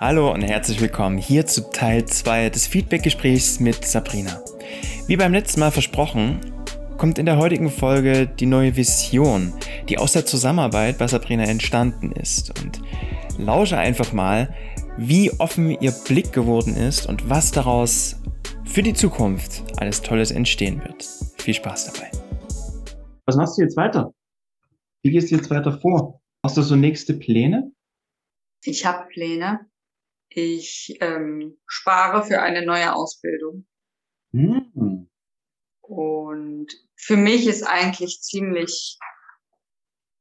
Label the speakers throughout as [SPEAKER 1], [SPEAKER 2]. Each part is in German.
[SPEAKER 1] Hallo und herzlich willkommen hier zu Teil 2 des Feedback-Gesprächs mit Sabrina. Wie beim letzten Mal versprochen, kommt in der heutigen Folge die neue Vision, die aus der Zusammenarbeit bei Sabrina entstanden ist. Und lausche einfach mal, wie offen ihr Blick geworden ist und was daraus für die Zukunft alles Tolles entstehen wird. Viel Spaß dabei.
[SPEAKER 2] Was machst du jetzt weiter? Wie gehst du jetzt weiter vor? Hast du so nächste Pläne?
[SPEAKER 3] Ich habe Pläne. Ich ähm, spare für eine neue Ausbildung. Mhm. Und für mich ist eigentlich ziemlich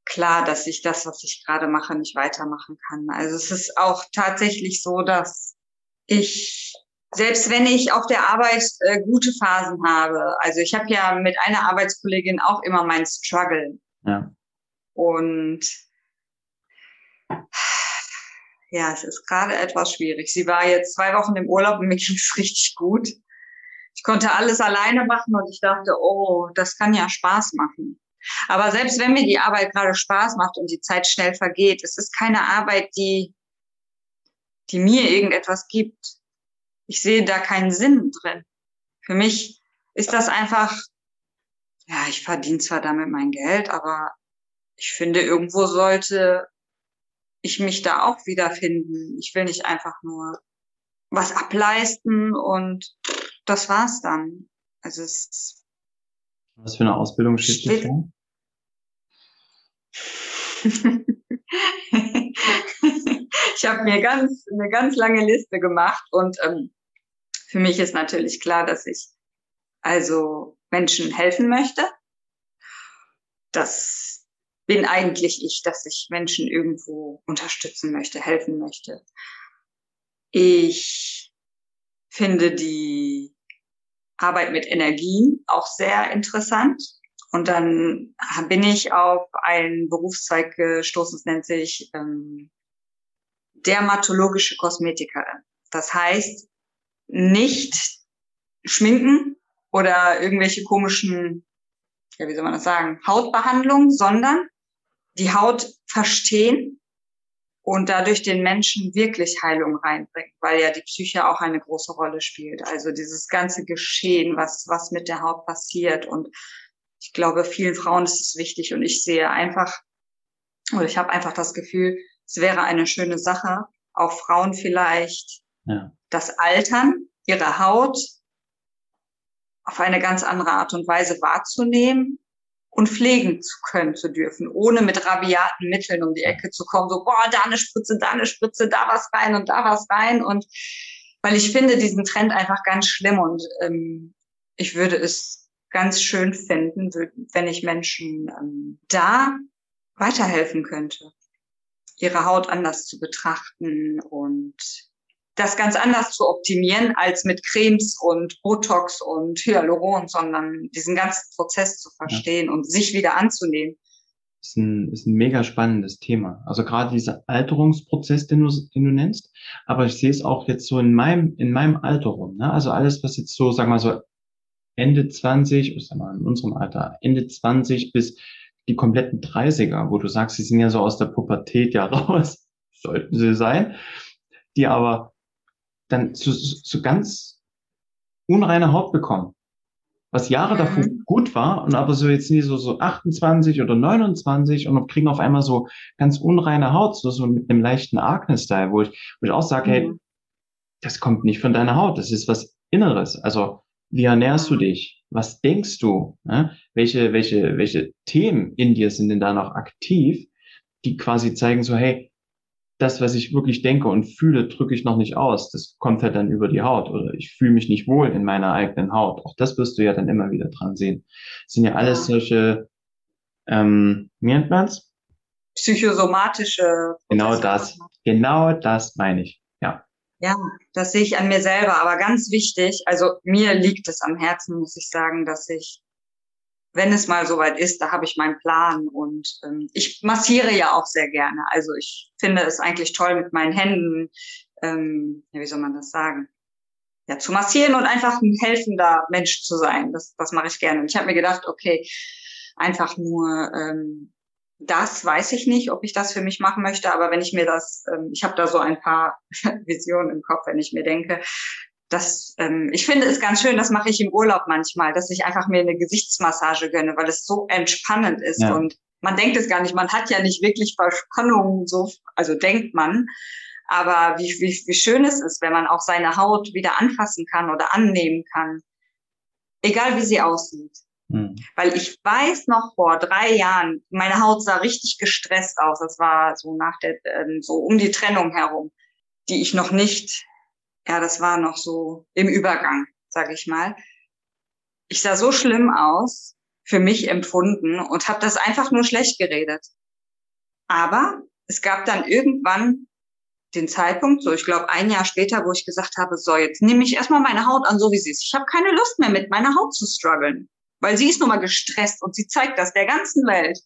[SPEAKER 3] klar, dass ich das, was ich gerade mache, nicht weitermachen kann. Also es ist auch tatsächlich so, dass ich, selbst wenn ich auf der Arbeit äh, gute Phasen habe, also ich habe ja mit einer Arbeitskollegin auch immer mein Struggle. Ja. Und ja, es ist gerade etwas schwierig. Sie war jetzt zwei Wochen im Urlaub und mir ging es richtig gut. Ich konnte alles alleine machen und ich dachte, oh, das kann ja Spaß machen. Aber selbst wenn mir die Arbeit gerade Spaß macht und die Zeit schnell vergeht, es ist keine Arbeit, die, die mir irgendetwas gibt. Ich sehe da keinen Sinn drin. Für mich ist das einfach, ja, ich verdiene zwar damit mein Geld, aber ich finde, irgendwo sollte ich mich da auch wiederfinden. Ich will nicht einfach nur was ableisten und das war's dann. Also es
[SPEAKER 2] Was für eine Ausbildung steht, dir vor?
[SPEAKER 3] ich habe mir ganz eine ganz lange Liste gemacht und ähm, für mich ist natürlich klar, dass ich also Menschen helfen möchte. Das bin eigentlich ich, dass ich Menschen irgendwo unterstützen möchte, helfen möchte. Ich finde die Arbeit mit Energien auch sehr interessant. Und dann bin ich auf einen Berufszweig gestoßen, das nennt sich ähm, dermatologische Kosmetikerin. Das heißt, nicht schminken oder irgendwelche komischen, ja, wie soll man das sagen, Hautbehandlungen, sondern die Haut verstehen und dadurch den Menschen wirklich Heilung reinbringen, weil ja die Psyche auch eine große Rolle spielt. Also dieses ganze Geschehen, was, was mit der Haut passiert. Und ich glaube, vielen Frauen ist es wichtig und ich sehe einfach, oder ich habe einfach das Gefühl, es wäre eine schöne Sache, auch Frauen vielleicht ja. das Altern, ihre Haut auf eine ganz andere Art und Weise wahrzunehmen und pflegen zu können zu dürfen, ohne mit rabiaten Mitteln um die Ecke zu kommen, so, boah, da eine Spritze, da eine Spritze, da was rein und da was rein. Und weil ich finde diesen Trend einfach ganz schlimm und ähm, ich würde es ganz schön finden, wenn ich Menschen ähm, da weiterhelfen könnte, ihre Haut anders zu betrachten und das ganz anders zu optimieren als mit Cremes und Botox und Hyaluron, sondern diesen ganzen Prozess zu verstehen ja. und sich wieder anzunehmen.
[SPEAKER 2] Ist ein, ist ein mega spannendes Thema. Also gerade dieser Alterungsprozess, den du, den du nennst. Aber ich sehe es auch jetzt so in meinem, in meinem Alter rum. Ne? Also alles, was jetzt so, sag mal so Ende 20, ich sag mal in unserem Alter, Ende 20 bis die kompletten 30er, wo du sagst, sie sind ja so aus der Pubertät ja raus, sollten sie sein, die aber dann zu, zu ganz unreine Haut bekommen. Was Jahre mhm. davor gut war und aber so jetzt nie so, so 28 oder 29 und kriegen auf einmal so ganz unreine Haut, so, so mit einem leichten Acne-Style, wo ich, wo ich auch sage, mhm. hey, das kommt nicht von deiner Haut, das ist was Inneres. Also, wie ernährst du mhm. dich? Was denkst du? Ne? Welche, welche, welche Themen in dir sind denn da noch aktiv, die quasi zeigen so, hey, das, was ich wirklich denke und fühle, drücke ich noch nicht aus. Das kommt halt dann über die Haut oder ich fühle mich nicht wohl in meiner eigenen Haut. Auch das wirst du ja dann immer wieder dran sehen. Das sind ja alles solche, ähm, wie nennt man's?
[SPEAKER 3] Psychosomatische.
[SPEAKER 2] Genau das. Genau das meine ich. Ja.
[SPEAKER 3] Ja, das sehe ich an mir selber. Aber ganz wichtig, also mir liegt es am Herzen, muss ich sagen, dass ich wenn es mal soweit ist, da habe ich meinen Plan und ähm, ich massiere ja auch sehr gerne. Also ich finde es eigentlich toll mit meinen Händen, ähm, ja, wie soll man das sagen? Ja, zu massieren und einfach ein helfender Mensch zu sein. Das, das mache ich gerne. Und ich habe mir gedacht, okay, einfach nur ähm, das weiß ich nicht, ob ich das für mich machen möchte, aber wenn ich mir das, ähm, ich habe da so ein paar Visionen im Kopf, wenn ich mir denke, das, ähm, ich finde es ganz schön, das mache ich im Urlaub manchmal, dass ich einfach mir eine Gesichtsmassage gönne, weil es so entspannend ist ja. und man denkt es gar nicht, man hat ja nicht wirklich Verspannungen, so, also denkt man, aber wie, wie, wie schön es ist, wenn man auch seine Haut wieder anfassen kann oder annehmen kann, egal wie sie aussieht. Hm. Weil ich weiß noch vor drei Jahren, meine Haut sah richtig gestresst aus. Das war so nach der, ähm, so um die Trennung herum, die ich noch nicht, ja, das war noch so im Übergang, sage ich mal. Ich sah so schlimm aus, für mich empfunden und habe das einfach nur schlecht geredet. Aber es gab dann irgendwann den Zeitpunkt, so ich glaube ein Jahr später, wo ich gesagt habe, so jetzt nehme ich erstmal meine Haut an, so wie sie ist. Ich habe keine Lust mehr mit meiner Haut zu strugglen weil sie ist nun mal gestresst und sie zeigt das der ganzen Welt.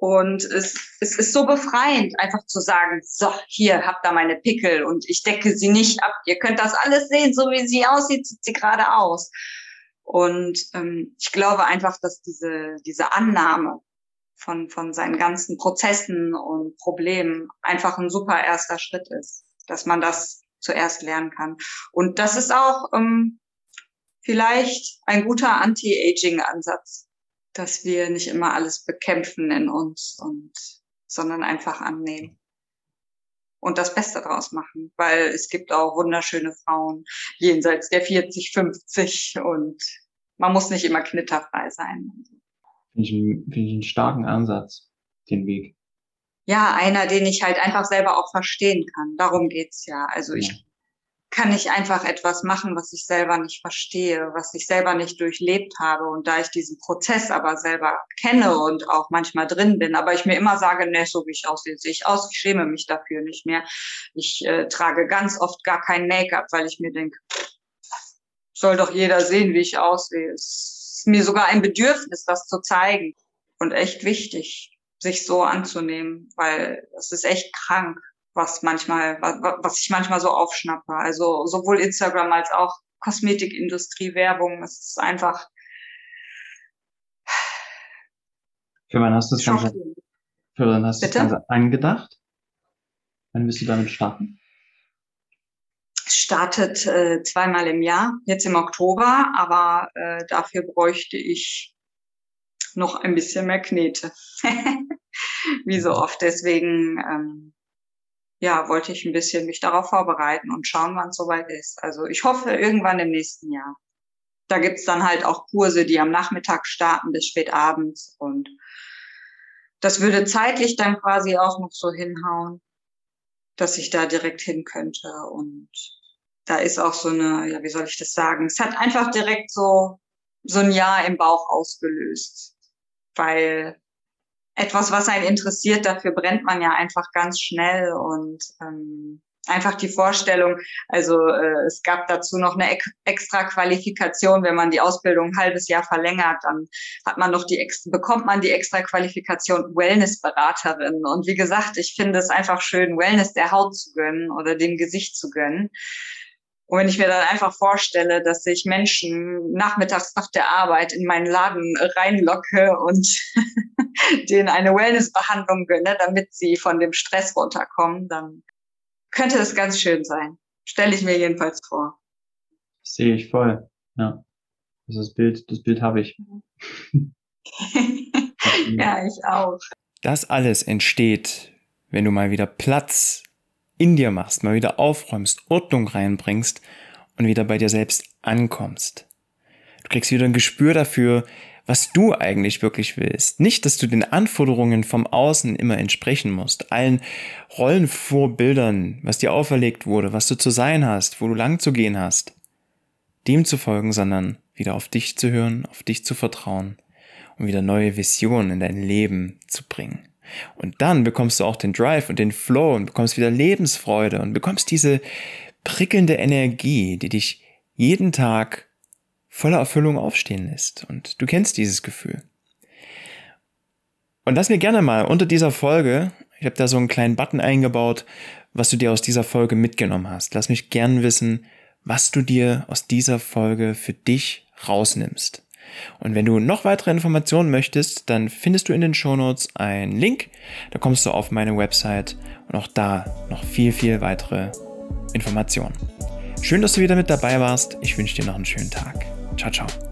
[SPEAKER 3] Und es, es ist so befreiend, einfach zu sagen, so, hier, habt da meine Pickel und ich decke sie nicht ab. Ihr könnt das alles sehen, so wie sie aussieht, sieht sie gerade aus. Und ähm, ich glaube einfach, dass diese, diese Annahme von, von seinen ganzen Prozessen und Problemen einfach ein super erster Schritt ist, dass man das zuerst lernen kann. Und das ist auch ähm, vielleicht ein guter Anti-Aging-Ansatz, dass wir nicht immer alles bekämpfen in uns und, sondern einfach annehmen und das Beste draus machen, weil es gibt auch wunderschöne Frauen jenseits der 40, 50 und man muss nicht immer knitterfrei sein.
[SPEAKER 4] Finde ich, einen, finde ich einen starken Ansatz, den Weg.
[SPEAKER 3] Ja, einer, den ich halt einfach selber auch verstehen kann. Darum geht's ja. Also ja. ich kann ich einfach etwas machen, was ich selber nicht verstehe, was ich selber nicht durchlebt habe. Und da ich diesen Prozess aber selber kenne und auch manchmal drin bin, aber ich mir immer sage, ne, so wie ich aussehe, sehe ich aus, ich schäme mich dafür nicht mehr. Ich äh, trage ganz oft gar kein Make-up, weil ich mir denke, soll doch jeder sehen, wie ich aussehe. Es ist mir sogar ein Bedürfnis, das zu zeigen. Und echt wichtig, sich so anzunehmen, weil es ist echt krank was manchmal, was ich manchmal so aufschnappe. Also sowohl Instagram als auch Kosmetikindustrie, Werbung. Es ist einfach.
[SPEAKER 4] Für wann hast du das Ganze, für wann hast du das Ganze angedacht? Wann wirst du damit starten?
[SPEAKER 3] Es startet äh, zweimal im Jahr, jetzt im Oktober, aber äh, dafür bräuchte ich noch ein bisschen mehr Knete. Wie so oft. Deswegen ähm, ja, wollte ich ein bisschen mich darauf vorbereiten und schauen, wann es soweit ist. Also ich hoffe irgendwann im nächsten Jahr. Da gibt's dann halt auch Kurse, die am Nachmittag starten bis spät abends und das würde zeitlich dann quasi auch noch so hinhauen, dass ich da direkt hin könnte und da ist auch so eine, ja, wie soll ich das sagen? Es hat einfach direkt so, so ein Jahr im Bauch ausgelöst, weil etwas, was einen interessiert, dafür brennt man ja einfach ganz schnell und ähm, einfach die Vorstellung, also äh, es gab dazu noch eine extra Qualifikation, wenn man die Ausbildung ein halbes Jahr verlängert, dann hat man noch die bekommt man die extra Qualifikation Wellnessberaterin. Und wie gesagt, ich finde es einfach schön, Wellness der Haut zu gönnen oder dem Gesicht zu gönnen. Und wenn ich mir dann einfach vorstelle, dass ich Menschen nachmittags nach der Arbeit in meinen Laden reinlocke und denen eine Wellnessbehandlung gönne, damit sie von dem Stress runterkommen, dann könnte das ganz schön sein. Stelle ich mir jedenfalls vor.
[SPEAKER 4] Sehe ich voll, ja. Das Bild, das Bild habe ich.
[SPEAKER 3] ja, ich auch.
[SPEAKER 2] Das alles entsteht, wenn du mal wieder Platz in dir machst, mal wieder aufräumst, Ordnung reinbringst und wieder bei dir selbst ankommst. Du kriegst wieder ein Gespür dafür, was du eigentlich wirklich willst. Nicht, dass du den Anforderungen vom Außen immer entsprechen musst, allen Rollenvorbildern, was dir auferlegt wurde, was du zu sein hast, wo du lang zu gehen hast, dem zu folgen, sondern wieder auf dich zu hören, auf dich zu vertrauen und wieder neue Visionen in dein Leben zu bringen. Und dann bekommst du auch den Drive und den Flow und bekommst wieder Lebensfreude und bekommst diese prickelnde Energie, die dich jeden Tag voller Erfüllung aufstehen lässt. Und du kennst dieses Gefühl. Und lass mir gerne mal unter dieser Folge, ich habe da so einen kleinen Button eingebaut, was du dir aus dieser Folge mitgenommen hast. Lass mich gern wissen, was du dir aus dieser Folge für dich rausnimmst. Und wenn du noch weitere Informationen möchtest, dann findest du in den Shownotes einen Link. Da kommst du auf meine Website und auch da noch viel, viel weitere Informationen. Schön, dass du wieder mit dabei warst. Ich wünsche dir noch einen schönen Tag. Ciao, ciao.